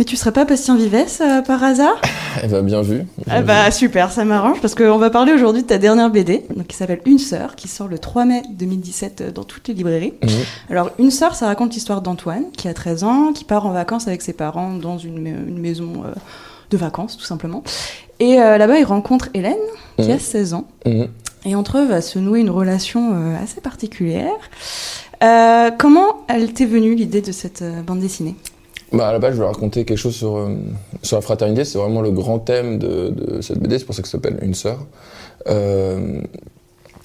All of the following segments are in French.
Mais tu serais pas Bastien Vives euh, par hasard? Eh ben, bien vu. Ah bah super, ça m'arrange parce qu'on va parler aujourd'hui de ta dernière BD, donc qui s'appelle Une sœur, qui sort le 3 mai 2017 euh, dans toutes les librairies. Mhm. Alors Une sœur, ça raconte l'histoire d'Antoine, qui a 13 ans, qui part en vacances avec ses parents dans une, une maison euh, de vacances, tout simplement. Et euh, là-bas, il rencontre Hélène, qui Mhm. a 16 ans. Mhm. Et entre eux va se nouer une relation assez particulière. Euh, comment elle t'est venue l'idée de cette bande dessinée? Bah, à la base, je voulais raconter quelque chose sur, euh, sur la fraternité. C'est vraiment le grand thème de, cette BD. C'est pour ça que ça s'appelle Une sœur. Euh,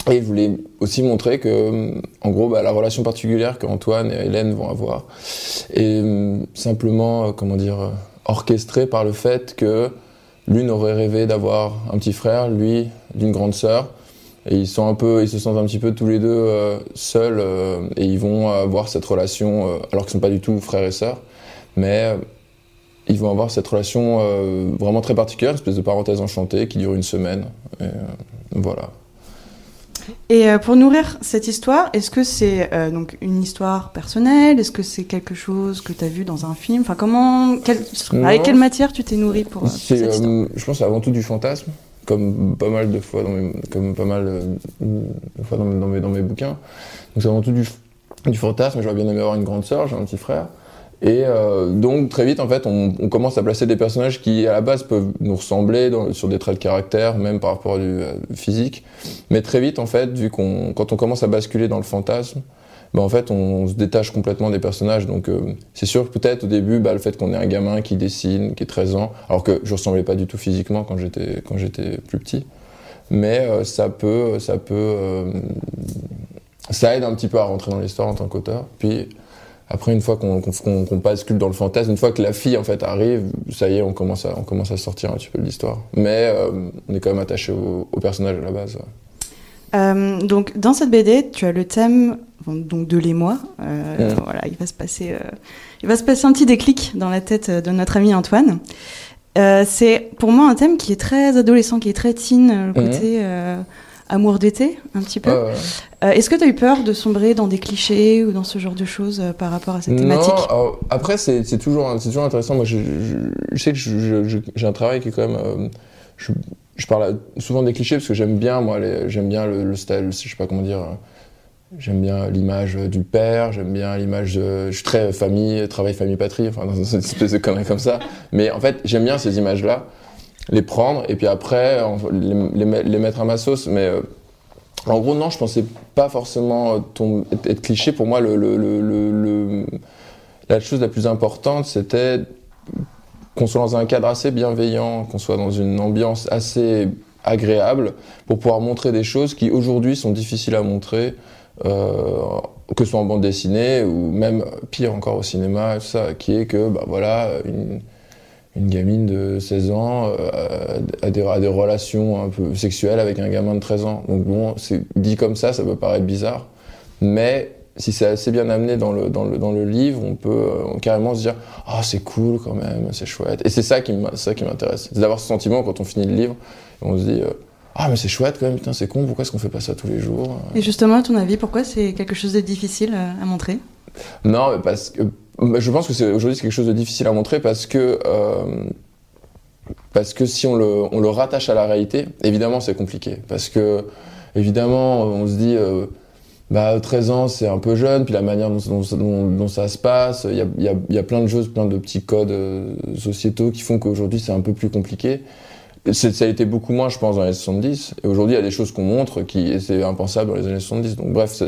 et je voulais aussi montrer que, en gros, bah, la relation particulière qu'Antoine et Hélène vont avoir est euh, simplement, comment dire, orchestrée par le fait que l'une aurait rêvé d'avoir un petit frère, lui d'une grande sœur. Et ils sont un peu, ils se sentent un petit peu tous les deux seuls et ils vont avoir cette relation, alors qu'ils sont pas du tout frères et sœurs, mais euh, ils vont avoir cette relation euh, vraiment très particulière, une espèce de parenthèse enchantée qui dure une semaine. Et, euh, voilà. Et euh, pour nourrir cette histoire, est-ce que c'est donc une histoire personnelle? Est-ce que c'est quelque chose que tu as vu dans un film? Enfin, comment, Non. avec quelle matière tu t'es nourri pour, pour cette histoire? je pense, avant tout du fantasme, comme pas mal de fois dans mes, comme pas mal de fois dans mes, dans mes, dans mes bouquins. Donc c'est avant tout du, du fantasme. J'aurais bien aimé avoir une grande sœur, j'ai un petit frère. Et euh, donc très vite, en fait, on, commence à placer des personnages qui, à la base, peuvent nous ressembler sur des traits de caractère, même par rapport à du euh, physique. Mais très vite, en fait, vu qu'on, quand on commence à basculer dans le fantasme, bah, en fait, on, se détache complètement des personnages. Donc, euh, c'est sûr peut-être au début, bah, le fait qu'on ait un gamin qui dessine, qui est 13 ans, alors que je ressemblais pas du tout physiquement quand j'étais quand j'étais plus petit, mais ça peut, ça peut, ça aide un petit peu à rentrer dans l'histoire en tant qu'auteur. Puis après, une fois qu'on qu'on bascule dans le fantasme, une fois que la fille en fait arrive, ça y est, on commence à, on commence à sortir un petit peu de l'histoire. Mais euh, on est quand même attaché au, au personnage à la base. Euh, donc, dans cette BD, tu as le thème donc de l'émoi. Euh, Mhm. Voilà, il va se passer, il va se passer un petit déclic dans la tête de notre ami Antoine. C'est pour moi un thème qui est très adolescent, qui est très teen, le côté euh, amour d'été, un petit peu. Euh, Est-ce que tu as eu peur de sombrer dans des clichés ou dans ce genre de choses euh, par rapport à cette thématique? Non, alors, après, c'est toujours, toujours intéressant. Moi, je, je- je sais que j'ai un travail qui est quand même. euh, je, je parle souvent des clichés parce que j'aime bien, moi, j'aime bien le, le style, je sais pas comment dire. J'aime bien l'image du père, j'aime bien l'image de. Je suis très famille, travail, famille, patrie, enfin, dans une espèce de connerie comme ça. Mais en fait, j'aime bien ces images-là, les prendre et puis après, les, les met- les mettre à ma sauce. Mais euh, en gros, non, je pensais pas forcément euh, être, cliché. Pour moi, la chose la plus importante, c'était qu'on soit dans un cadre assez bienveillant, qu'on soit dans une ambiance assez agréable pour pouvoir montrer des choses qui aujourd'hui sont difficiles à montrer, euh, que ce soit en bande dessinée ou même pire encore au cinéma, ça, qui est que bah voilà une gamine de 16 ans euh, a, des, a des relations un peu sexuelles avec un gamin de 13 ans. Donc bon, c'est dit comme ça, ça peut paraître bizarre, mais si c'est assez bien amené dans le, dans le, dans le livre, on peut euh, carrément se dire Ah, c'est cool quand même, c'est chouette. Et c'est ça qui m'intéresse. C'est d'avoir ce sentiment quand on finit le livre, et on se dit euh, Ah, mais c'est chouette quand même, putain, c'est con, pourquoi est-ce qu'on fait pas ça tous les jours? Et justement, à ton avis, pourquoi c'est quelque chose de difficile euh, à montrer? Non, mais parce que je pense que c'est aujourd'hui c'est quelque chose de difficile à montrer parce que euh, parce que si on le, on le rattache à la réalité, évidemment c'est compliqué parce que évidemment on se dit euh, bah 13 ans c'est un peu jeune puis la manière dont, dont, dont- ça se passe, il y a, y, a, y a plein de choses, plein de petits codes euh, sociétaux qui font qu'aujourd'hui c'est un peu plus compliqué. C'est- Ça a été beaucoup moins, je pense, dans les années 70. Et aujourd'hui, il y a des choses qu'on montre qui étaient impensables dans les années 70. Donc, bref, ça-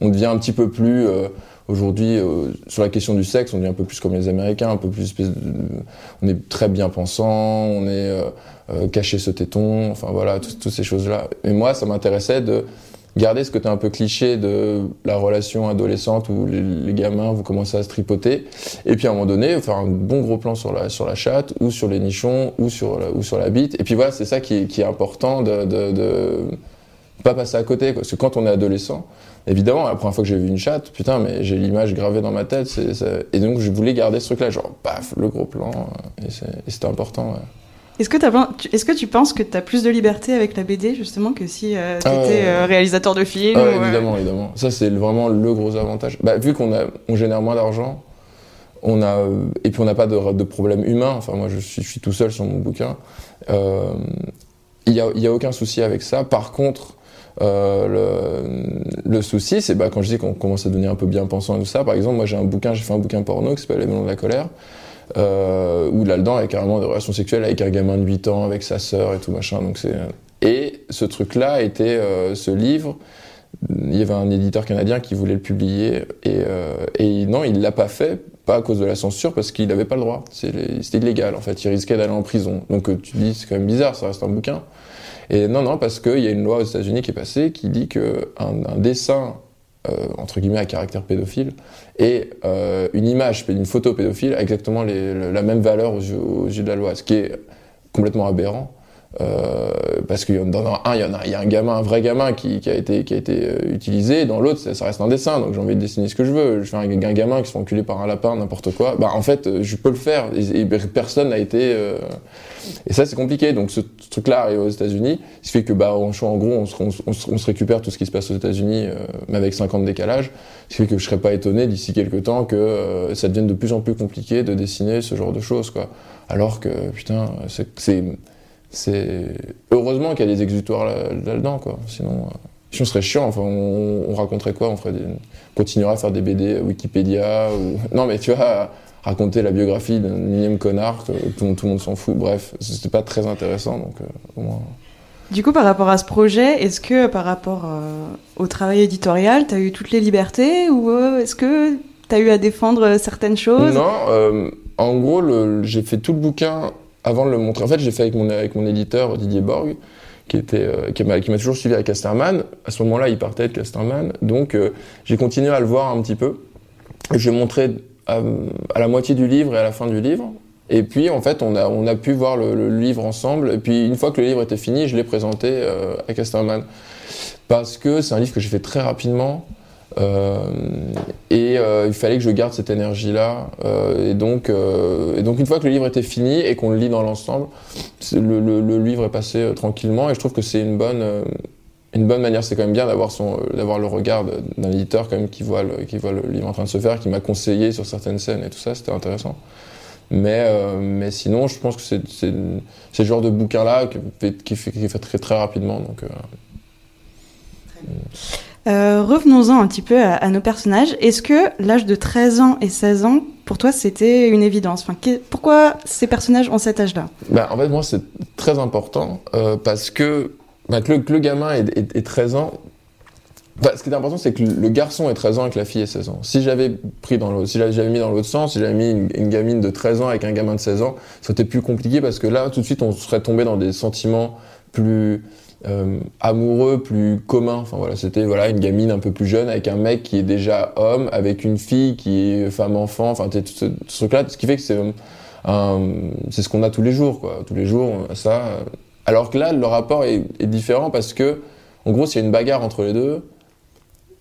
on devient un petit peu plus, euh, aujourd'hui, euh, sur la question du sexe, on devient un peu plus comme les Américains, un peu plus espèce de- on est très bien pensant, on est euh, euh, caché ce téton, enfin voilà, tout- toutes ces choses-là. Et moi, ça m'intéressait de garder ce côté un peu cliché de la relation adolescente où les, gamins vous commencez à se tripoter, et puis à un moment donné faire un bon gros plan sur la sur la chatte ou sur les nichons ou sur la, ou sur la bite. Et puis voilà, c'est ça qui est, est important de pas passer à côté, quoi. parce que quand on est adolescent, évidemment, la première fois que j'ai vu une chatte, putain, mais j'ai l'image gravée dans ma tête, c'est, c'est- et donc je voulais garder ce truc-là, genre paf, le gros plan, euh, et, c'était important. ouais. Est-ce que, tu- est-ce que tu penses que tu as plus de liberté avec la BD, justement, que si tu étais Ah ouais. réalisateur de films Ah ouais, ou, euh, évidemment, évidemment. Ça, c'est vraiment le gros avantage. Bah, vu qu'on on génère moins d'argent, on a, euh, et puis on n'a pas de, de problème humain. Enfin, moi, je suis, je suis tout seul sur mon bouquin. Euh, Il n'y a, y a aucun souci avec ça. Par contre, euh, le, souci, c'est bah, quand je dis qu'on commence à devenir un peu bien pensant et tout ça. Par exemple, moi, j'ai un bouquin, j'ai fait un bouquin porno qui s'appelle Les Melons de la colère. Euh, où là-dedans, il y a carrément des relations sexuelles avec un gamin de 8 ans, avec sa sœur et tout machin. Donc c'est et ce truc-là était euh, ce livre. Il y avait un éditeur canadien qui voulait le publier et, euh, non, il l'a pas fait, pas à cause de la censure, parce qu'il n'avait pas le droit. C'était illégal en fait. Il risquait d'aller en prison. Donc euh, tu dis c'est quand même bizarre, ça reste un bouquin. Et non, non, parce qu'il y a une loi aux États-Unis qui est passée qui dit que un, dessin euh, entre guillemets à caractère pédophile et euh, une image, une photo pédophile a exactement la même valeur aux yeux, aux yeux de la loi, ce qui est complètement aberrant. Euh, parce que dans un, il y en a, il y a un gamin, un vrai gamin qui, qui a été, qui a été euh, utilisé. Dans l'autre, ça, ça reste un dessin, donc j'ai envie de dessiner ce que je veux. Je fais un, un gamin qui se fait enculer par un lapin, n'importe quoi. Bah, en fait, euh, je peux le faire. Et, personne n'a été. euh, Et ça, c'est compliqué. Donc, ce truc-là arrive aux États-Unis, ce qui fait que, bah, en, gros, on se, on, on se- récupère tout ce qui se passe aux États-Unis, euh, mais avec 5 ans de décalage. Ce qui fait que je serais pas étonné d'ici quelques temps que ça devienne de plus en plus compliqué de dessiner ce genre de choses, quoi. Alors que, putain, c'est- c'est heureusement qu'il y a des exutoires là- là-dedans quoi. Sinon euh, sinon ce serait chiant. Enfin on, on raconterait quoi? On ferait des, on continuerait à faire des BD Wikipédia ou non mais tu vois raconter la biographie d'un énième connard que tout, tout le monde s'en fout. Bref c'était pas très intéressant donc euh, au moins. Du coup, par rapport à ce projet, est-ce que par rapport euh, au travail éditorial, tu as eu toutes les libertés ou euh, est-ce que tu as eu à défendre certaines choses? Non, euh, en gros, j'ai fait tout le bouquin avant de le montrer. En fait, j'ai fait avec mon, éditeur Didier Borg, qui était, euh, qui m'a toujours suivi à Casterman. À ce moment-là, il partait de Casterman, donc euh, j'ai continué à le voir un petit peu. Et je lui ai montré à, à la moitié du livre et à la fin du livre. Et puis, en fait, on a, pu voir le, livre ensemble. Et puis, une fois que le livre était fini, je l'ai présenté euh, à Casterman. Parce que c'est un livre que j'ai fait très rapidement. Euh, et euh, il fallait que je garde cette énergie-là. Euh, et, donc, donc, une fois que le livre était fini et qu'on le lit dans l'ensemble, le, livre est passé tranquillement. Et je trouve que c'est une bonne, une bonne manière. C'est quand même bien d'avoir son, le regard d'un éditeur quand même qui voit, le, qui voit le livre en train de se faire, qui m'a conseillé sur certaines scènes et tout ça. C'était intéressant. Mais, mais sinon, je pense que c'est, le genre de bouquin-là qui fait, qui qui fait très, très rapidement. Donc, euh, Euh, Revenons-en un petit peu à, nos personnages. Est-ce que l'âge de 13 ans et 16 ans, pour toi, c'était une évidence? Pourquoi ces personnages ont cet âge-là? Bah, en fait, moi, c'est très important euh, parce que, bah, que, le, gamin ait- ait 13 ans. Enfin, ce qui est important, c'est que le garçon ait 13 ans et que la fille ait 16 ans. Si j'avais pris si j'avais mis dans l'autre sens, si j'avais mis une, une gamine de 13 ans avec un gamin de 16 ans, c'était plus compliqué parce que là, tout de suite, on serait tombé dans des sentiments plus euh, amoureux, plus communs. Enfin voilà, c'était voilà une gamine un peu plus jeune avec un mec qui est déjà homme, avec une fille qui est femme-enfant. Enfin, t'es tout ce, truc-là, ce qui fait que c'est un- c'est ce qu'on a tous les jours, quoi. Tous les jours, a ça. euh. Alors que là, le rapport est, différent parce que, en gros, s'il y a une bagarre entre les deux,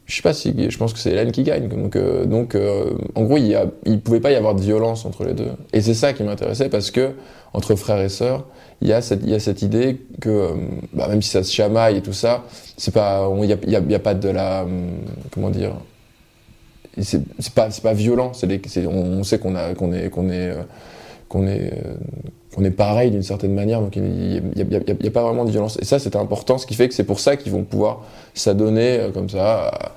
je sais pas si, je pense que c'est Hélène qui gagne. Donc, euh, donc euh, en gros, il y a, il pouvait pas y avoir de violence entre les deux. Et c'est ça qui m'intéressait parce que, entre frères et sœurs, il y a cette, idée que, euh, bah, même si ça se chamaille et tout ça, c'est pas, il y a, y a, pas de la, hum, comment dire, c'est c'est pas, c'est pas violent. C'est c'est- on, sait qu'on est, qu'on est, euh, qu'on est, euh, qu'on est pareil d'une certaine manière, donc il n'y a, pas vraiment de violence. Et ça, c'était important, ce qui fait que c'est pour ça qu'ils vont pouvoir s'adonner euh, comme ça à,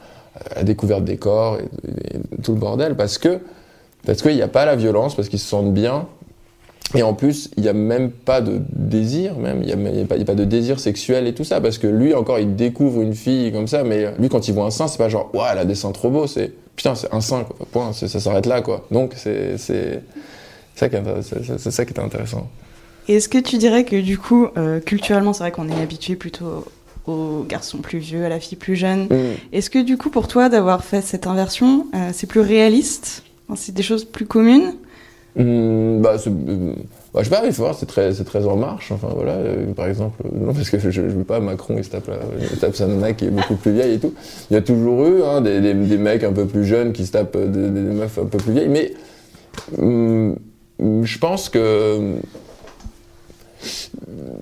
la découverte des corps et, et tout le bordel, parce que parce qu'il n'y a pas la violence, parce qu'ils se sentent bien. Et en plus, il n'y a même pas de désir, même. Il n'y a, pas- a de désir sexuel et tout ça, parce que lui, encore, il découvre une fille comme ça, mais lui, quand il voit un sein, c'est pas genre, ouais, elle a des seins trop beaux, c'est, putain, c'est un sein, quoi. Point, ça s'arrête là, quoi. Donc, c'est, c'est, ça ça qui est intéressant. Et Est-ce que tu dirais que du coup, euh, culturellement, c'est vrai qu'on est habitué plutôt au garçon plus vieux, à la fille plus jeune. Mm. Est-ce que du coup, pour toi, d'avoir fait cette inversion, euh, c'est plus réaliste? C'est des choses plus communes? Mm, bah, c'est- euh, bah, je sais pas, il faut voir, c'est très, c'est très en marche. Enfin voilà, euh, par exemple, euh, non parce que je, je veux pas Macron, il se tape, tape sa nana qui est beaucoup plus vieille et tout. Il y a toujours eu hein, des, des, mecs un peu plus jeunes qui se tapent euh, des, meufs un peu plus vieilles, mais mm, je pense que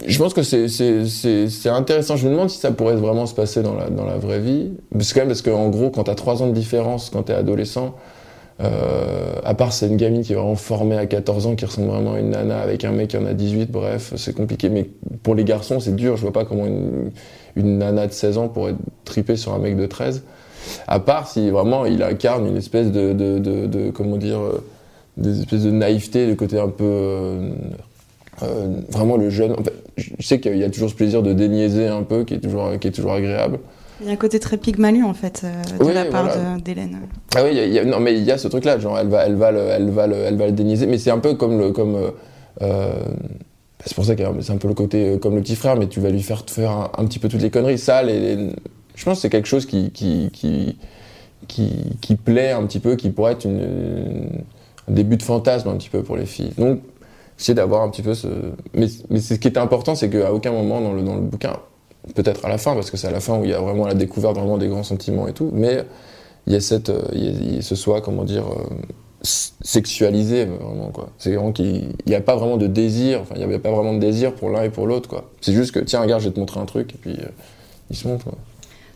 je pense que c'est- c'est c'est- c'est intéressant. Je me demande si ça pourrait vraiment se passer dans la, dans la vraie vie. Parce, quand même, parce qu'en gros, quand t'as 3 ans de différence, quand t'es adolescent, euh, à part c'est une gamine qui est vraiment formée à 14 ans, qui ressemble vraiment à une nana avec un mec qui en a 18, bref, c'est compliqué. Mais pour les garçons, c'est dur. Je vois pas comment une, une nana de 16 ans pourrait triper sur un mec de 13. À part si vraiment il incarne une espèce de, de, de, de- comment dire, euh, des espèces de naïveté, de côté un peu euh, euh, vraiment le jeune. en fait, je sais qu'il y a toujours ce plaisir de déniaiser un peu, qui est toujours, qui est toujours agréable. Il y a un côté très pygmalion, en fait, euh, de Oui, la part voilà. d'Hélène. Ah oui, il y a- il y a- non mais il y a ce truc-là, genre elle va, elle va, le, elle va, le, elle va le déniaiser, mais c'est un peu comme le, comme, euh, euh, c'est pour ça que c'est un peu le côté comme le petit frère, mais tu vas lui faire faire un, un petit peu toutes les conneries. Ça, les, les- je pense que c'est quelque chose qui, qui, qui, qui, qui plaît un petit peu, qui pourrait être une, une- un début de fantasme un petit peu pour les filles. Donc, essayer d'avoir un petit peu ce, mais, mais c'est- ce qui est important, c'est qu'à aucun moment dans le, dans le bouquin, peut-être à la fin, parce que c'est à la fin où il y a vraiment la découverte vraiment des grands sentiments et tout, mais il y a cette, euh, il y a- ce comment dire, euh, sexualisé, vraiment, quoi. C'est vraiment qu'il n'y a pas vraiment de désir, enfin, il n'y avait pas vraiment de désir pour l'un et pour l'autre, quoi. C'est juste que, tiens, regarde, je vais te montrer un truc, et puis, euh, il se montre, quoi.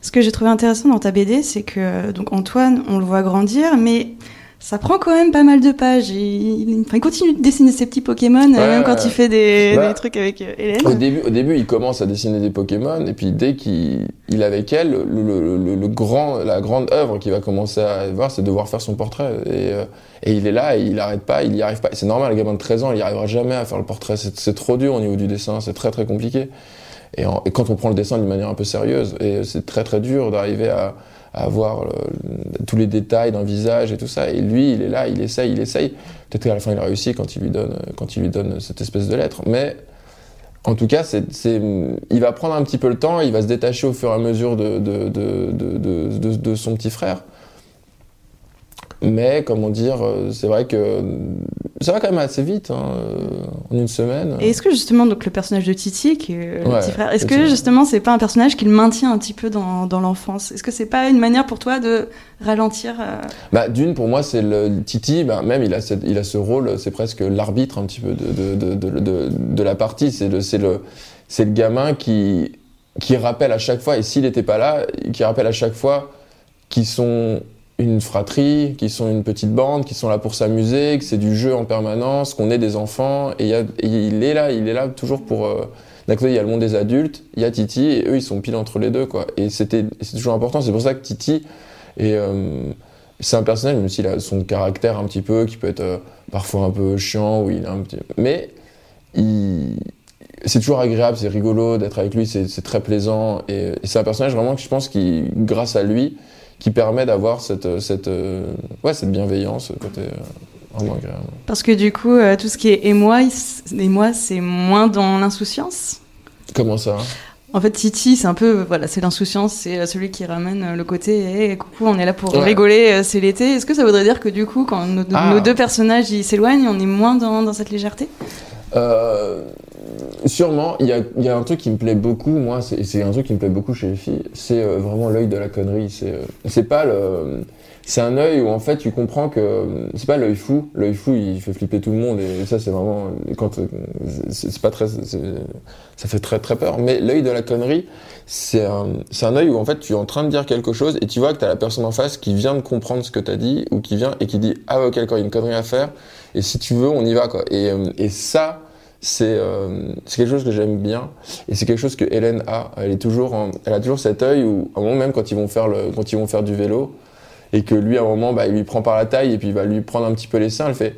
Ce que j'ai trouvé intéressant dans ta BD, c'est que donc Antoine, on le voit grandir, mais ça prend quand même pas mal de pages. Il, enfin, il continue de dessiner ses petits Pokémon, euh, Ouais, même quand il fait des, Bah, des trucs avec euh, Hélène. Au début, au début, il commence à dessiner des Pokémon, et puis dès qu'il il est avec elle, le, le- le- le grand, la grande œuvre qu'il va commencer à voir, c'est de devoir faire son portrait. Et, euh, et il est là, et il n'arrête pas, il n'y arrive pas. C'est normal, un gamin de 13 ans, il n'y arrivera jamais à faire le portrait. C'est c'est trop dur au niveau du dessin, c'est très très compliqué. Et, en- et quand on prend le dessin d'une manière un peu sérieuse, et c'est très très dur d'arriver à, à avoir le- tous les détails d'un visage et tout ça. Et lui, il est là, il essaye, il essaye. Peut-être qu'à la fin, il réussit quand il lui donne, quand il lui donne cette espèce de lettre. Mais en tout cas, c'est, c'est- il va prendre un petit peu le temps, il va se détacher au fur et à mesure de, de- de- de son petit frère. Mais, comment dire, euh, c'est vrai que ça va quand même assez vite, hein, euh, en une semaine. Et est-ce que justement, donc le personnage de Titi, qui est le Ouais, petit frère, est-ce que justement c'est pas un personnage qui le maintient un petit peu dans, dans l'enfance? Est-ce que c'est pas une manière pour toi de ralentir euh, Bah, d'une, pour moi, c'est le Titi, bah, même il a, cette- il a ce rôle, c'est presque l'arbitre un petit peu de, de, de, de, la partie. C'est le, le, le gamin qui, qui rappelle à chaque fois, et s'il n'était pas là, qui rappelle à chaque fois qu'ils sont une fratrie, qu'ils sont une petite bande, qu'ils sont là pour s'amuser, que c'est du jeu en permanence, qu'on est des enfants, et, il a- est là, il est là toujours pour. euh, d'un côté, il y a le monde des adultes, il y a Titi, et eux, ils sont pile entre les deux, quoi. Et c'était, c'est toujours important. C'est pour ça que Titi euh, c'est un personnage, même s'il a son caractère un petit peu, qui peut être euh, parfois un peu chiant, ou il est un petit... Mais c'est toujours agréable, c'est rigolo d'être avec lui, c'est c'est très plaisant. Et, et c'est un personnage vraiment que je pense qui, grâce à lui, qui permet d'avoir cette, cette, euh, ouais, cette bienveillance, ce côté euh, vraiment agréable. Parce que du coup, euh, tout ce qui est émoi, émoi c'est moins dans l'insouciance? Comment ça? En fait, Titi, c'est un peu, voilà, c'est l'insouciance, c'est euh, celui qui ramène euh, le côté, hé, coucou, on est là pour Ouais. rigoler, euh, c'est l'été. Est-ce que ça voudrait dire que du coup, quand nos, Ah. nos deux personnages ils s'éloignent, on est moins dans, dans cette légèreté? Euh, sûrement, il y a, un truc qui me plaît beaucoup, moi, c'est un truc qui me plaît beaucoup chez les filles, c'est euh, vraiment l'œil de la connerie. C'est euh, c'est pas le. C'est un œil où en fait tu comprends que c'est pas l'œil fou. L'œil fou il fait flipper tout le monde et ça c'est vraiment quand euh, c'est pas très ça fait très très peur. Mais l'œil de la connerie c'est un œil où en fait tu es en train de dire quelque chose et tu vois que t'as la personne en face qui vient de comprendre ce que t'as dit ou qui vient et qui dit ah ok d'accord il y a une connerie à faire et si tu veux on y va quoi. Et ça c'est euh, c'est quelque chose que j'aime bien et c'est quelque chose que Hélène a. Elle est toujours, elle a toujours cet œil où, à un moment même quand ils vont faire le, quand ils vont faire du vélo et que lui à un moment, bah, il lui prend par la taille et puis il va lui prendre un petit peu les seins. Elle fait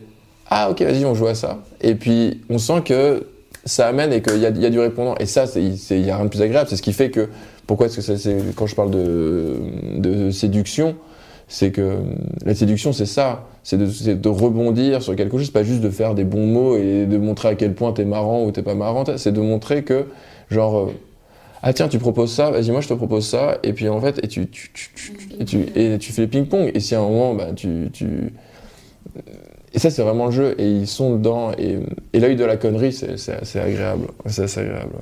ah ok vas-y on joue à ça. Et puis on sent que ça amène et qu'il y y a du répondant. Et ça il y a rien de plus agréable. C'est ce qui fait que pourquoi est-ce que ça, c'est quand je parle de, de séduction c'est que la séduction, c'est ça, c'est de, rebondir sur quelque chose, pas juste de faire des bons mots et de montrer à quel point t'es marrant ou t'es pas marrant, c'est de montrer que, genre, euh, ah tiens, tu proposes ça, vas-y, moi je te propose ça, et puis en fait, et tu, tu, tu, tu- tu, et tu fais ping-pong, et si à un moment, bah, tu, tu... Et ça, c'est vraiment le jeu, et ils sont dedans, et, et l'œil de la connerie, c'est assez agréable. C'est assez agréable.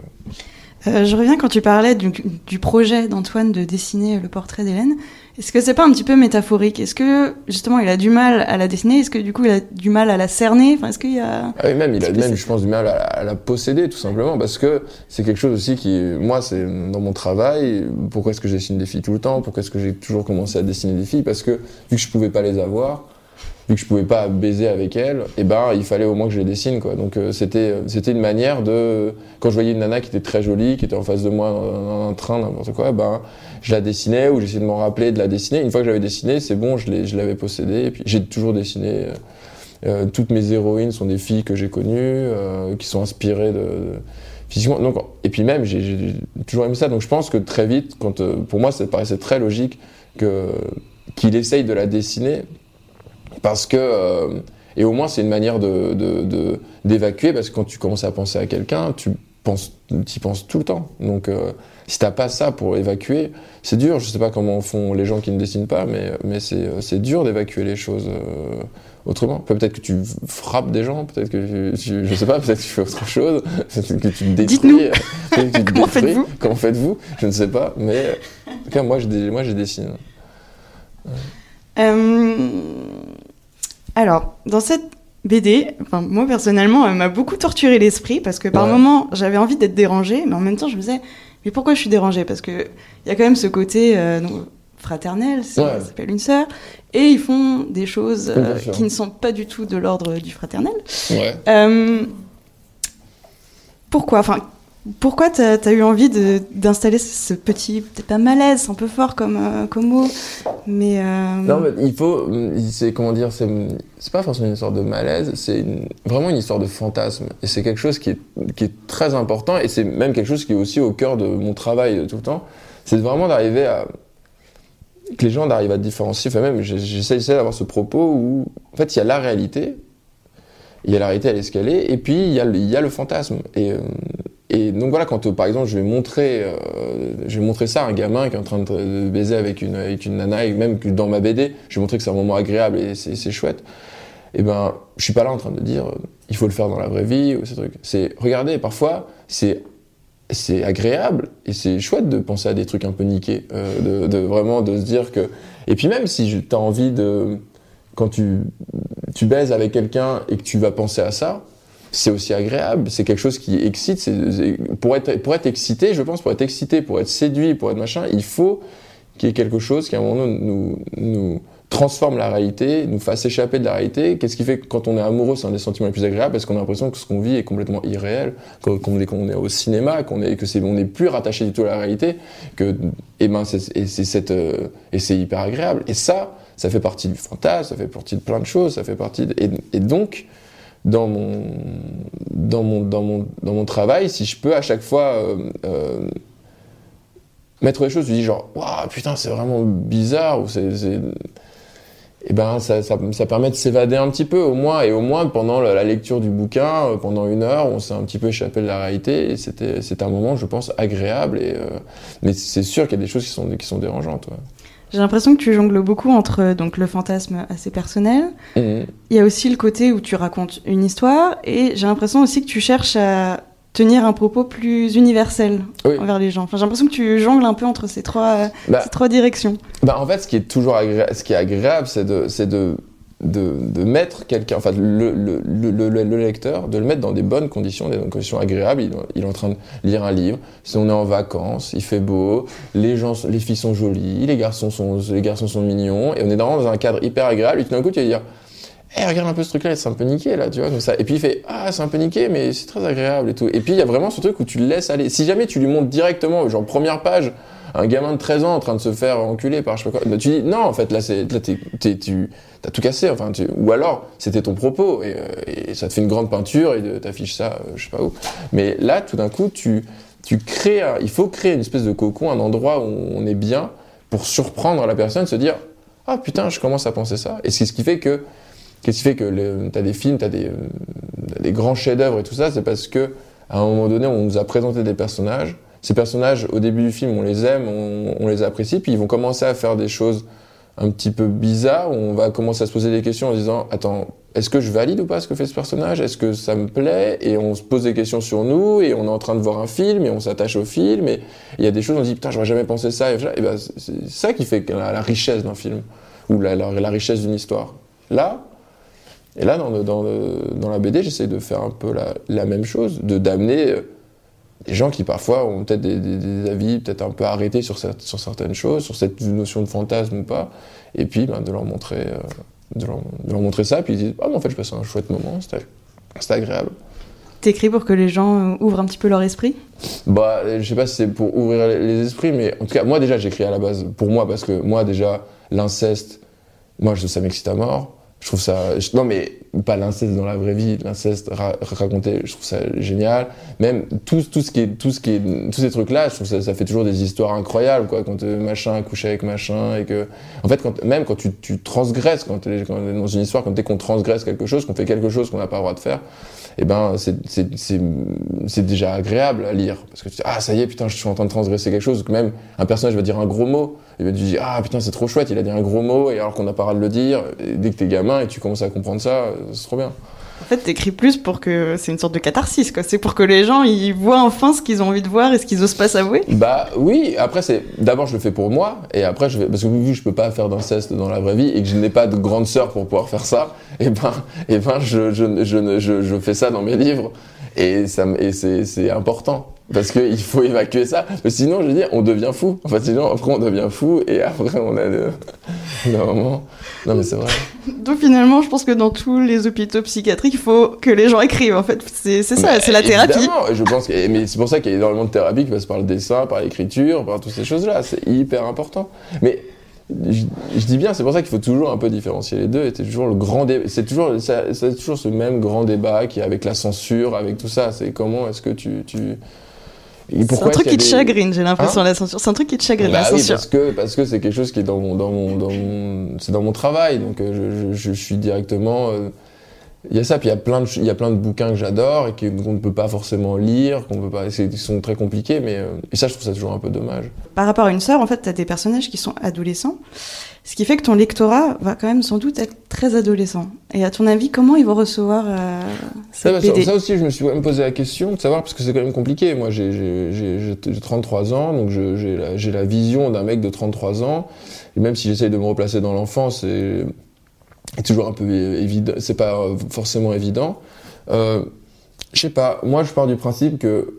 Euh, je reviens quand tu parlais du projet d'Antoine de dessiner le portrait d'Hélène. Est-ce que c'est pas un petit peu métaphorique? Est-ce que justement il a du mal à la dessiner? Est-ce que du coup il a du mal à la cerner? Enfin, est-ce qu'il y a Ah oui, même, il a même, je pense, du mal à, à la posséder, tout simplement, parce que c'est quelque chose aussi qui, moi, c'est dans mon travail. Pourquoi est-ce que je dessine des filles tout le temps? Pourquoi est-ce que j'ai toujours commencé à dessiner des filles? Parce que vu que je pouvais pas les avoir, vu que je pouvais pas baiser avec elles, et ben, il fallait au moins que je les dessine, quoi. Donc, euh, c'était, c'était une manière de, quand je voyais une nana qui était très jolie, qui était en face de moi dans un train, n'importe quoi, ben, je la dessinais ou j'essayais de m'en rappeler de la dessiner. Une fois que j'avais dessiné, c'est bon, je l'ai- je l'avais possédée. Et puis, j'ai toujours dessiné. euh, euh, toutes mes héroïnes sont des filles que j'ai connues, euh, qui sont inspirées de, de- physiquement. Donc, et puis même, j'ai j'ai toujours aimé ça. Donc je pense que très vite, quand, euh, pour moi, ça paraissait très logique que qu'il essaye de la dessiner, parce que euh, et au moins c'est une manière de de- de- d'évacuer, parce que quand tu commences à penser à quelqu'un, tu penses, y penses tout le temps. Donc euh, si t'as pas ça pour évacuer, c'est dur. Je sais pas comment font les gens qui ne dessinent pas, mais mais c'est euh, c'est dur d'évacuer les choses. euh, autrement. Peut-être que tu frappes des gens, peut-être que tu, tu- je sais pas, peut-être que tu fais autre chose, peut-être que tu te détruis. Dites-nous. Comment faites-vous? Comment faites-vous? Je ne sais pas, mais en tout cas moi je moi je dessine. Euh, Alors, dans cette BD, enfin, moi personnellement, elle m'a beaucoup torturé l'esprit parce que par Ouais. moments, j'avais envie d'être dérangée, mais en même temps, je me disais, mais pourquoi je suis dérangée? Parce que il y a quand même ce côté euh, donc, fraternel, Ouais. ça s'appelle une sœur, et ils font des choses euh, qui ne sont pas du tout de l'ordre du fraternel. Ouais. Euh, pourquoi? Enfin, pourquoi t'as as eu envie d'installer ce, petit, peut-être pas malaise, un peu fort comme, euh, comme mot, mais euh, Non, mais il faut, c'est comment dire, c'est pas forcément une histoire de malaise, c'est vraiment une histoire de fantasme. Et c'est quelque chose qui est, qui est très important, et c'est même quelque chose qui est aussi au cœur de mon travail tout le temps. C'est vraiment d'arriver à que les gens arrivent à différencier. Enfin même, j'essaie d'avoir ce propos où, en fait, il y a la réalité, il y a la réalité à l'escalier, et puis il y a le, y a le fantasme. Euh, et donc voilà, quand euh, par exemple je vais montrer, euh, je vais montrer ça à un gamin qui est en train de, baiser avec une, avec une nana, et même dans ma BD, je vais montrer que c'est un moment agréable et c'est chouette. Et ben, je suis pas là en train de dire, euh, il faut le faire dans la vraie vie ou ces trucs. C'est, regardez, parfois, c'est c'est agréable et c'est chouette de penser à des trucs un peu niqués, de, vraiment de se dire que. Et puis même si tu as envie de, quand tu tu baises avec quelqu'un et que tu vas penser à ça, c'est aussi agréable. C'est quelque chose qui excite. pour être pour être excité, je pense, pour être excité, pour être séduit, pour être machin, il faut qu'il y ait quelque chose qui à un moment nous nous transforme la réalité, nous fasse échapper de la réalité. Qu'est-ce qui fait que quand on est amoureux, c'est un des sentiments les plus agréables parce qu'on a l'impression que ce qu'on vit est complètement irréel, qu'on qu'on est, qu'on est au cinéma, qu'on est, que c'est, on n'est plus rattaché du tout à la réalité, que, et ben, c'est, et c'est cette, euh, et c'est hyper agréable. Et ça, ça fait partie du fantasme, ça fait partie de plein de choses, ça fait partie de, et donc, dans mon, dans mon, dans mon, dans mon travail, si je peux à chaque fois, euh, euh, mettre les choses, tu dis genre, waouh, putain, c'est vraiment bizarre, ou c'est, et ben ça, ça, ça permet de s'évader un petit peu au moins et au moins pendant la, lecture du bouquin euh, pendant une heure on s'est un petit peu échappé de la réalité et c'était un moment je pense agréable et mais c'est sûr qu'il y a des choses qui sont qui sont dérangeantes. J'ai l'impression que tu jongles beaucoup entre euh, donc le fantasme assez personnel. Il y a aussi le côté où tu racontes une histoire, et j'ai l'impression aussi que tu cherches à tenir un propos plus universel Oui. envers les gens. Enfin, j'ai l'impression que tu jongles un peu entre ces trois, euh, Bah, ces trois directions. Bah, en fait, ce qui est toujours agréable, ce qui est agréable, c'est de, c'est de, de, de mettre quelqu'un, enfin, le, le, le, le- le lecteur, de le mettre dans des bonnes conditions, des conditions agréables. Il, il est en train de lire un livre. Si on est en vacances, il fait beau, les gens, les filles sont jolies, les garçons sont, les garçons sont mignons, et on est dans un cadre hyper agréable. Et tout d'un coup, tu vas dire, eh, regarde un peu ce truc-là, c'est un peu niqué, là, tu vois, comme ça. Et puis il fait, ah, c'est un peu niqué, mais c'est très agréable et tout. Et puis il y a vraiment ce truc où tu le laisses aller. Si jamais tu lui montres directement, genre première page, un gamin de 13 ans en train de se faire enculer par je sais pas quoi, bah, tu dis, non, en fait, là, c'est, là, t'es, t'es- tu, t'as tout cassé, enfin, tu, ou alors, c'était ton propos, et, euh, ça te fait une grande peinture, et t'affiches ça, euh, je sais pas où. Mais là, tout d'un coup, tu, tu crées, il faut créer une espèce de cocon, un endroit où on est bien, pour surprendre la personne, se dire, ah putain, je commence à penser ça. Et c'est ce qui fait que Qu'est-ce qui fait que t'as des films, t'as des, des grands chefs-d'œuvre et tout ça C'est parce que à un moment donné, on nous a présenté des personnages ces personnages, au début du film, on les aime, on, les apprécie, puis ils vont commencer à faire des choses un petit peu bizarres, on va commencer à se poser des questions en disant, attends, est-ce que je valide ou pas ce que fait ce personnage? Est-ce que ça me plaît? Et on se pose des questions sur nous, et on est en train de voir un film, et on s'attache au film, et il y a des choses, on se dit, putain, j'aurais jamais pensé ça, et, et ben, c'est ça qui fait la, richesse d'un film, ou la, richesse d'une histoire. Là, et là, dans la BD, j'essaie de faire un peu la, la même chose, de d'amener euh, des gens qui parfois ont peut-être des, des- des avis peut-être un peu arrêtés sur, cer- sur certaines choses, sur cette notion de fantasme ou pas, et puis ben, de leur montrer, euh, de leur, de leur montrer ça, puis ils disent ah mais en fait je passais un chouette moment, c'était agréable. T'écris pour que les gens euh, ouvrent un petit peu leur esprit? Bah, je sais pas si c'est pour ouvrir les- les esprits, mais en tout cas, moi déjà, j'écris à la base pour moi, parce que moi déjà, l'inceste, moi, je, ça m'excite à mort. Je trouve ça. non, mais pas l'inceste dans la vraie vie, l'inceste ra- raconté, je trouve ça génial. Même tout, tout ce qui est, tout ce qui est, tous ces trucs-là, je trouve ça, ça fait toujours des histoires incroyables, quoi. Quand euh, machin a couché avec machin, et que. En fait, quand, même quand tu, tu transgresses, quand quand t'es dans une histoire, quand dès qu'on transgresse quelque chose, qu'on fait quelque chose qu'on n'a pas le droit de faire, eh ben, c'est- déjà agréable à lire. Parce que tu dis, ah, ça y est, putain, je suis en train de transgresser quelque chose. Que même un personnage va dire un gros mot, et ben, tu dis, ah, putain, c'est trop chouette, il a dit un gros mot, et alors qu'on n'a pas le droit de le dire, dès que t'es gamin et tu commences à comprendre ça, euh, c'est trop bien. En fait, t'écris plus pour que c'est une sorte de catharsis, quoi. C'est pour que les gens ils voient enfin ce qu'ils ont envie de voir et ce qu'ils osent pas s'avouer. Bah oui, après c'est d'abord je le fais pour moi et après je vais parce que vu que je peux pas faire d'inceste dans la vraie vie et que je n'ai pas de grande sœur pour pouvoir faire ça, et ben et ben je je, je, je, je fais ça dans mes livres et ça et c'est important parce que il faut évacuer ça mais sinon je veux dire on devient fou. Enfin sinon après on devient fou et après on a de moment non mais c'est vrai. Donc finalement, je pense que dans tous les hôpitaux psychiatriques, il faut que les gens écrivent. En fait, c'est ça, Mais c'est la thérapie. Évidemment, je pense que, mais c'est pour ça qu'il y a énormément de thérapie qui passe par le dessin, par l'écriture, par toutes ces choses-là. C'est hyper important. Mais je, je dis bien, c'est pour ça qu'il faut toujours un peu différencier les deux. C'est toujours le grand c'est toujours, c'est toujours ce même grand débat qui est avec la censure, avec tout ça. C'est comment est-ce que tu, tu... C'est un truc qui te chagrine, j'ai l'impression, Hein la censure. C'est un truc qui te chagrine, bah la oui, censure. parce que parce que c'est quelque chose qui est dans mon dans mon dans mon c'est dans mon travail donc euh, je, je, je suis directement euh, il y a ça puis il y a plein de il y a plein de bouquins que j'adore et qu'on ne peut pas forcément lire qu'on peut pas ils sont très compliqués mais euh, et ça je trouve ça toujours un peu dommage Par rapport à une sœur, en fait, t'as des personnages qui sont adolescents. Ce qui fait que ton lectorat va quand même sans doute être très adolescent. Et à ton avis, comment ils vont recevoir euh, ça, bah, ça, BD ça aussi je me suis quand même posé la question de savoir parce que c'est quand même compliqué moi j'ai j'ai j'ai j'ai 33 ans donc j'ai la, j'ai la vision d'un mec de 33 ans et même si j'essaye de me replacer dans l'enfance c'est c'est toujours un peu évident, c'est pas euh, forcément évident. Euh, je sais pas, moi je pars du principe que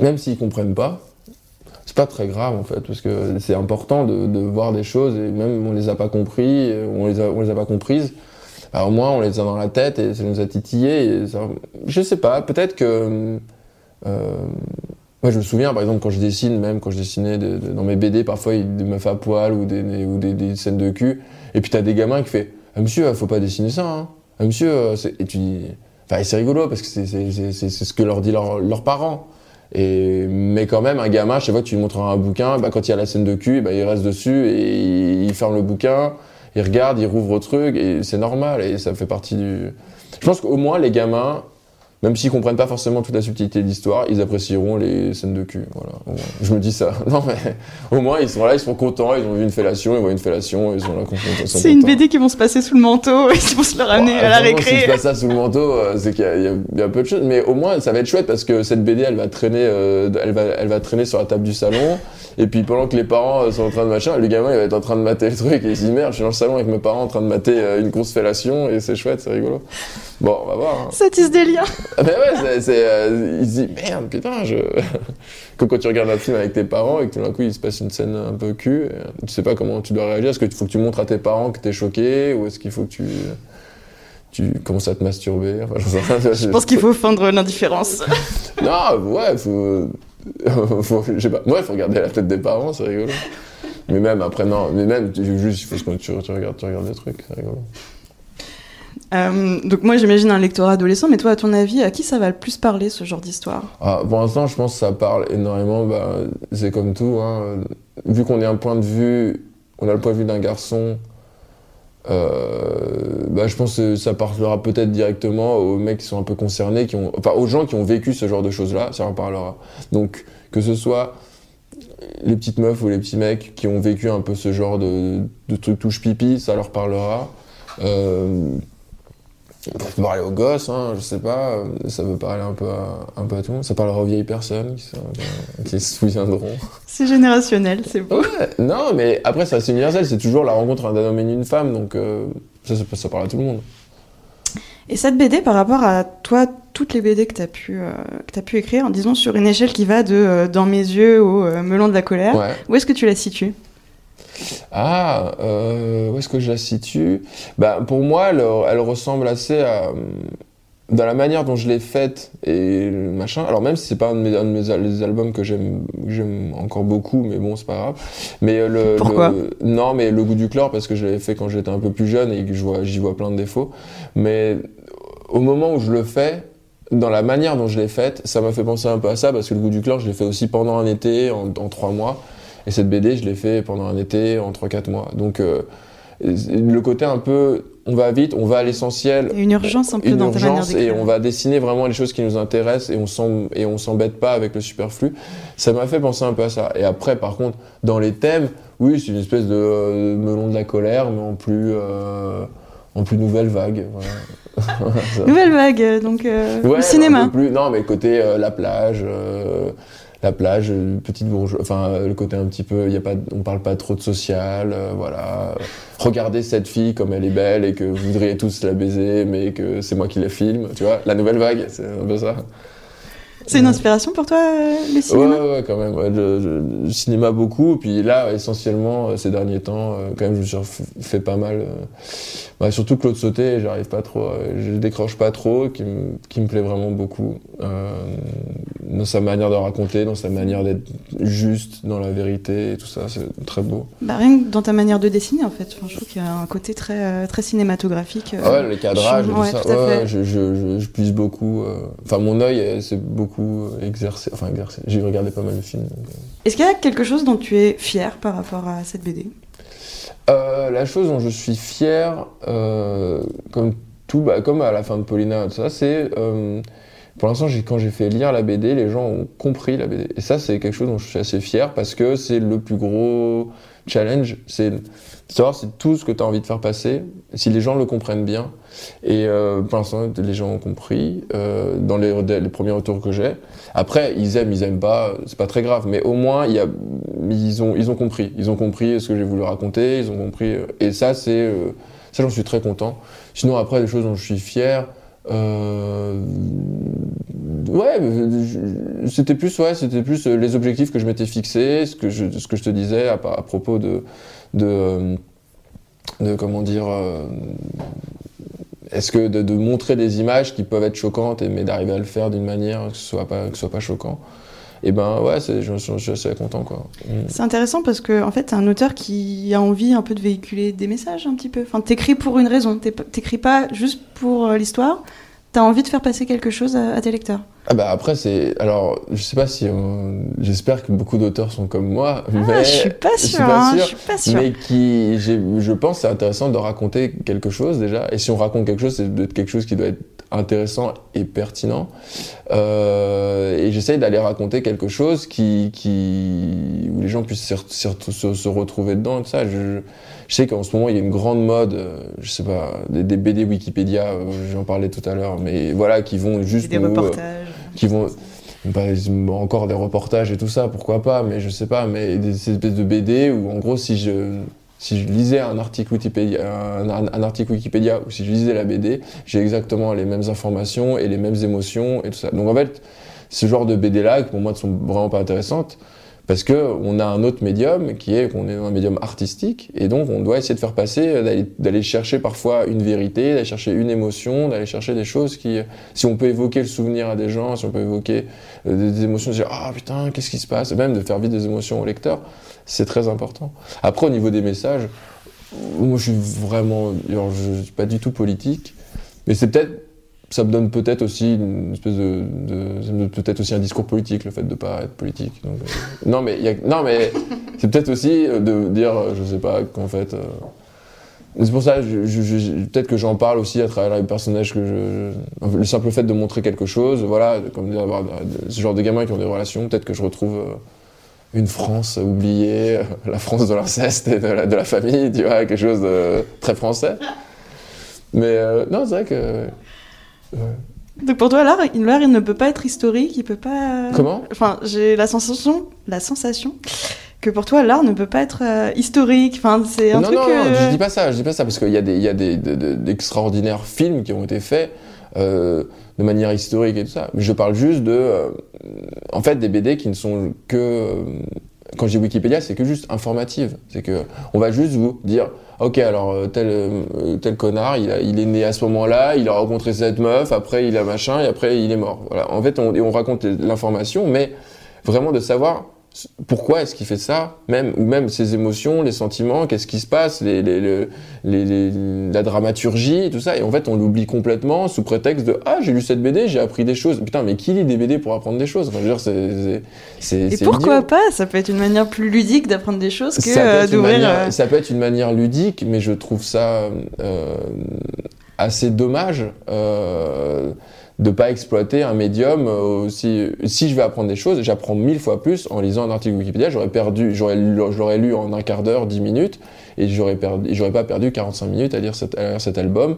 même s'ils comprennent pas, c'est pas très grave en fait, parce que c'est important de, voir des choses et même on les a pas compris, euh, on les a, les a pas comprises. Alors au moins on les a dans la tête et ça nous a titillé. Je sais pas, peut-être que moi, je me souviens, par exemple, quand je dessine, même quand je dessinais de- de- dans mes BD, parfois, il y a des meufs à poil ou des, ou des, scènes de cul. Et puis, t'as des gamins qui fait ah, Monsieur, faut pas dessiner ça. Hein. Ah, monsieur, euh, et tu dis. Enfin, c'est rigolo parce que c'est ce que leur dit leur- leurs parents. Et, mais quand même, un gamin, chaque fois que tu lui montreras un bouquin, bah, quand il y a la scène de cul, bah, il reste dessus et il ferme le bouquin, il regarde, il rouvre le truc, et c'est normal, et ça fait partie du. Je pense qu'au moins, les gamins, même s'ils comprennent pas forcément toute la subtilité de l'histoire, ils apprécieront les scènes de cul. Voilà. Je me dis ça. Non mais au moins ils sont là, ils sont contents, ils ont vu une fellation, ils voient une fellation, ils sont là ils C'est une. BD qui vont se passer sous le manteau et qui vont se le ramener à la vraiment, Si récré. je passe ça sous le manteau, euh, c'est qu'il y, y a- y peu de choses. Mais au moins, ça va être chouette parce que cette BD, elle va traîner, euh, elle va, elle va traîner sur la table du salon. Et puis pendant que les parents euh, sont en train de machin, le gamin, il va être en train de mater le truc et il se dit merde, je suis dans le salon avec mes parents en train de mater une grosse fellation et c'est chouette, c'est rigolo. Bon, on va voir. hein. Ça tisse des liens. Ah ben ouais, c'est, euh, il se dit merde, putain, je. Comme quand tu regardes un film avec tes parents et que tout d'un coup il se passe une scène un peu cul, euh, tu sais pas comment tu dois réagir. Est-ce qu'il faut que tu montres à tes parents que t'es choqué ou est-ce qu'il faut que tu. Tu commences à te masturber enfin. Je pense qu'il faut feindre l'indifférence. Non, ouais, faut. faut je sais pas. Ouais, faut regarder la tête des parents, c'est rigolo. Mais même après, non, mais même, juste, il faut que tu, tu regardes, tu regardes des trucs, c'est rigolo. Euh, donc moi j'imagine un lectorat adolescent, mais toi à ton avis, à qui ça va le plus parler ce genre d'histoire? Ah, pour l'instant, je pense que ça parle énormément. Bah, c'est comme tout. Hein. Vu qu'on est un point de vue, on a le point de vue d'un garçon euh, bah, je pense que ça parlera peut-être directement aux mecs qui sont un peu concernés, qui ont, enfin aux gens qui ont vécu ce genre de choses-là, ça leur parlera. Donc que ce soit les petites meufs ou les petits mecs qui ont vécu un peu ce genre de, de trucs touche pipi, ça leur parlera. Euh, peut parler aux gosses, hein, je sais pas, ça peut parler un peu à, un peu à tout le monde. Ça parlera aux vieilles personnes qui, sont- qui se souviendront. C'est générationnel, c'est beau. Ouais, non, mais après, c'est assez universel, c'est toujours la rencontre d'un homme et d'une femme, donc euh, ça, ça, ça parle à tout le monde. Et cette BD, par rapport à toi, toutes les BD que tu as, pu, euh, que t'as pu écrire, disons sur une échelle qui va de euh, Dans mes yeux au euh, Melon de la colère, Ouais. où est-ce que tu la situes? Ah, euh, où est-ce que je la situe? Bah, Pour moi, elle, elle ressemble assez à. Dans la manière dont je l'ai faite et le machin. Alors, même si c'est pas un de mes, un de mes al- les albums que j'aime encore beaucoup, mais bon, c'est pas grave. Mais euh, le, Pourquoi? le- Non, mais le goût du chlore, parce que je l'avais fait quand j'étais un peu plus jeune et que vois- j'y vois plein de défauts. Mais au moment où je le fais, dans la manière dont je l'ai faite, ça m'a fait penser un peu à ça, parce que le goût du chlore, je l'ai fait aussi pendant un été, en, en trois mois. Et cette BD, je l'ai fait pendant un été, en 3-4 mois. Donc, euh, le côté un peu, on va vite, on va à l'essentiel, une urgence un peu une dans ta manière urgence, et d'écrire. on va dessiner vraiment les choses qui nous intéressent, et on s'em- et on s'embête pas avec le superflu. Ça m'a fait penser un peu à ça. Et après, par contre, dans les thèmes, oui, c'est une espèce de euh, melon de la colère, mais en plus, euh, en plus nouvelle vague. Voilà. Nouvelle vague, donc euh, Ouais, le cinéma. peu plus- non, mais côté euh, la plage, euh, la plage, euh, petite bourgeoisie, enfin euh, le côté un petit peu, il y a pas, on parle pas trop de social, euh, voilà. Regardez cette fille comme elle est belle et que vous voudriez tous la baiser, mais que c'est moi qui la filme, tu vois. La nouvelle vague, c'est un peu ça. C'est une inspiration pour toi, euh, le cinéma? Ouais, ouais, quand même. ouais, je- cinéma beaucoup. Puis là, essentiellement, euh, ces derniers temps, euh, quand même, je me suis fait pas mal. bah, surtout Claude Sauté, j'arrive pas trop. je décroche pas trop, qui, me- qui plaît vraiment beaucoup. euh, dans sa manière de raconter, dans sa manière d'être juste dans la vérité et tout ça, c'est très beau. Bah, Rien que dans ta manière de dessiner, en fait. Enfin, je trouve qu'il y a un côté très, très cinématographique. Ah ouais, les cadrages et tout Ouais, ça, tout à ouais, fait. je, je, je, puise beaucoup. Enfin, mon œil euh, s'est beaucoup euh, exercé. Enfin, exercé. J'ai regardé pas mal de films. donc, euh. Est-ce qu'il y a quelque chose dont tu es fier par rapport à cette BD Euh, la chose dont je suis fier, euh, comme tout, bah, comme à la fin de Paulina, tout ça, c'est euh, pour l'instant, quand j'ai fait lire la BD, les gens ont compris la BD. Et ça, c'est quelque chose dont je suis assez fier parce que c'est le plus gros challenge, c'est savoir si tout ce que tu as envie de faire passer, si les gens le comprennent bien. Et euh, pour l'instant, les gens ont compris euh, dans les, premiers retours que j'ai. Après, ils aiment, ils aiment pas, c'est pas très grave, mais au moins, ils, ont, ils ont compris. Ils ont compris ce que j'ai voulu raconter, ils ont compris. euh, et ça, c'est. euh, ça, j'en suis très content. Sinon, après, les choses dont je suis fier. ouais, c'était plus, ouais, c'était plus les objectifs que je m'étais fixés, ce que je, ce que je te disais à, propos de, de, de comment dire, est-ce que de, montrer des images qui peuvent être choquantes, et, mais d'arriver à le faire d'une manière que ce soit pas, que ce soit pas choquant. Et ben ouais, je, suis content quoi. Mm. C'est intéressant parce que en fait, un auteur qui a envie un peu de véhiculer des messages un petit peu. Enfin, t'écris pour une raison. T'écris pas juste pour euh, l'histoire. T'as envie de faire passer quelque chose à tes lecteurs. Ah bah après c'est alors je sais pas si on- j'espère que beaucoup d'auteurs sont comme moi mais Ah, je suis pas je suis pas hein, sûr, je suis pas sûre. mais qui je pense c'est intéressant de raconter quelque chose déjà et si on raconte quelque chose c'est d'être quelque chose qui doit être intéressant et pertinent Euh, et j'essaye d'aller raconter quelque chose qui, qui où les gens puissent se, se retrouver dedans et tout ça je, je sais qu'en ce moment il y a une grande mode euh, je sais pas des, des BD Wikipédia euh, j'en parlais tout à l'heure mais voilà qui vont juste des euh, reportages. Qui vont bah, encore des reportages et tout ça, pourquoi pas, mais je sais pas, mais des espèces de BD où en gros si je si je lisais un article Wikipédia, un article Wikipédia ou si je lisais la BD, j'ai exactement les mêmes informations et les mêmes émotions et tout ça. Donc en fait, ce genre de BD là, qui pour moi ne sont vraiment pas intéressantes, parce que on a un autre médium qui est qu'on est un médium artistique et donc on doit essayer de faire passer, euh, d'aller- chercher parfois une vérité, d'aller chercher une émotion, d'aller chercher des choses qui, si on peut évoquer le souvenir à des gens, si on peut évoquer euh, des, émotions, de dire ah putain qu'est-ce qui se passe, même de faire vivre des émotions au lecteur, c'est très important. Après au niveau des messages, moi je suis vraiment, alors, je suis pas du tout politique, mais c'est peut-être ça me donne peut-être aussi une espèce de, peut-être aussi un discours politique le fait de pas être politique euh, non mais non mais c'est peut-être aussi euh, de dire euh, je sais pas qu'en fait C'est pour ça, peut-être que j'en parle aussi à travers les personnages que je. Le simple fait de montrer quelque chose, voilà, comme d'avoir ce genre de gamins qui ont des relations, peut-être que je retrouve une France oubliée, la France de l'inceste et de la, de la famille, tu vois, quelque chose de très français. Mais non, c'est vrai que. Donc pour toi, l'art, l'art, il ne peut pas être historique, il peut pas. Comment? Enfin, j'ai la sensation, la sensation que pour toi, l'art ne peut pas être euh, historique. Enfin, c'est un non, truc. non, non, euh, je dis pas ça, je dis pas ça, parce qu'il y a des, il y a des, de- de- d'extraordinaires films qui ont été faits euh, de manière historique et tout ça. Mais je parle juste de, euh, en fait, des BD qui ne sont que, quand je dis Wikipédia, c'est que juste informative. C'est que on va juste vous dire, ok, alors euh, tel euh, tel connard, il, il est né à ce moment-là, il a rencontré cette meuf, après il a machin, et après il est mort. Voilà. En fait, on raconte l'information, mais vraiment de savoir pourquoi est-ce qu'il fait ça, même ou même ses émotions, les sentiments, qu'est-ce qui se passe, les, les, les- les- les- la dramaturgie, tout ça. Et en fait, on l'oublie complètement sous prétexte de ah j'ai lu cette BD, j'ai appris des choses. Putain, mais qui lit des BD pour apprendre des choses? Enfin, je veux dire, c'est Et pourquoi idiot. pas? Ça peut être une manière plus ludique d'apprendre des choses que euh, d'ouvrir. euh, ça peut être une manière ludique, mais je trouve ça euh, assez dommage euh, de pas exploiter un médium euh, aussi. Si je vais apprendre des choses, j'apprends mille fois plus en lisant un article Wikipédia. J'aurais perdu, j'aurais, je l'aurais lu en un quart d'heure, dix minutes, et j'aurais perdu, j'aurais pas perdu 45 minutes à lire cet, à lire cet album.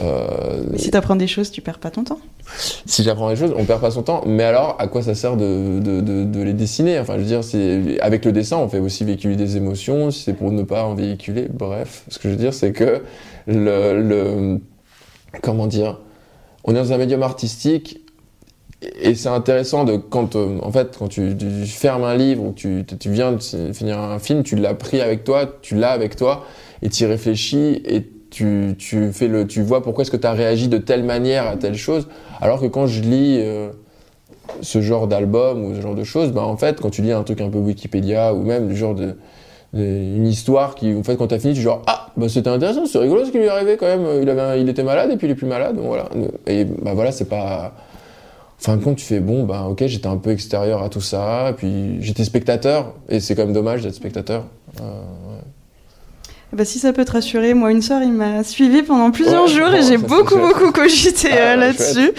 Euh, Mais si t'apprends des choses, tu perds pas ton temps. Si j'apprends des choses, on perd pas son temps. Mais alors, à quoi ça sert de, de, les dessiner? Enfin, je veux dire, c'est avec le dessin, on fait aussi véhiculer des émotions. Si c'est pour ne pas en véhiculer, bref. Ce que je veux dire, c'est que le, le comment dire, on est dans un médium artistique. Et c'est intéressant de quand, euh, en fait, quand tu, tu fermes un livre ou tu, tu viens de finir un film, tu l'as pris avec toi, tu l'as avec toi, et tu y réfléchis et tu, tu fais le, tu vois pourquoi est-ce que tu as réagi de telle manière à telle chose. Alors que quand je lis euh, ce genre d'album ou ce genre de choses, bah en fait, quand tu lis un truc un peu Wikipédia ou même du genre de, une histoire qui, en fait, quand t'as fini, tu dis genre ah bah c'était intéressant, c'est rigolo ce qui lui est arrivé quand même. Il avait, un- il était malade et puis il est plus malade, donc voilà. Et bah voilà, c'est pas. En fin de compte, tu fais bon, bah ok, j'étais un peu extérieur à tout ça, puis j'étais spectateur, et c'est quand même dommage d'être spectateur. Euh, Bah, si ça peut te rassurer, moi, une sœur, il m'a suivi pendant plusieurs Ouais, jours bon, et j'ai beaucoup, beaucoup cogité Ah, euh, là-dessus.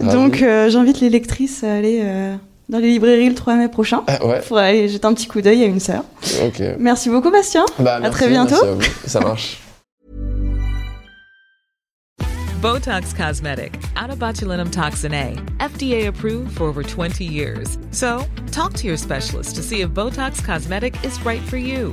Donc, euh, j'invite les lectrices à aller euh, dans les librairies le 3 mai prochain Ah, ouais, pour aller jeter un petit coup d'œil à une ok. Merci beaucoup, Bastien. Bah, À très bientôt. merci à vous. Ça marche. Botox Cosmetic, out of botulinum toxin A, FDA approved for over 20 years. So, talk to your specialist to see if Botox Cosmetic is right for you.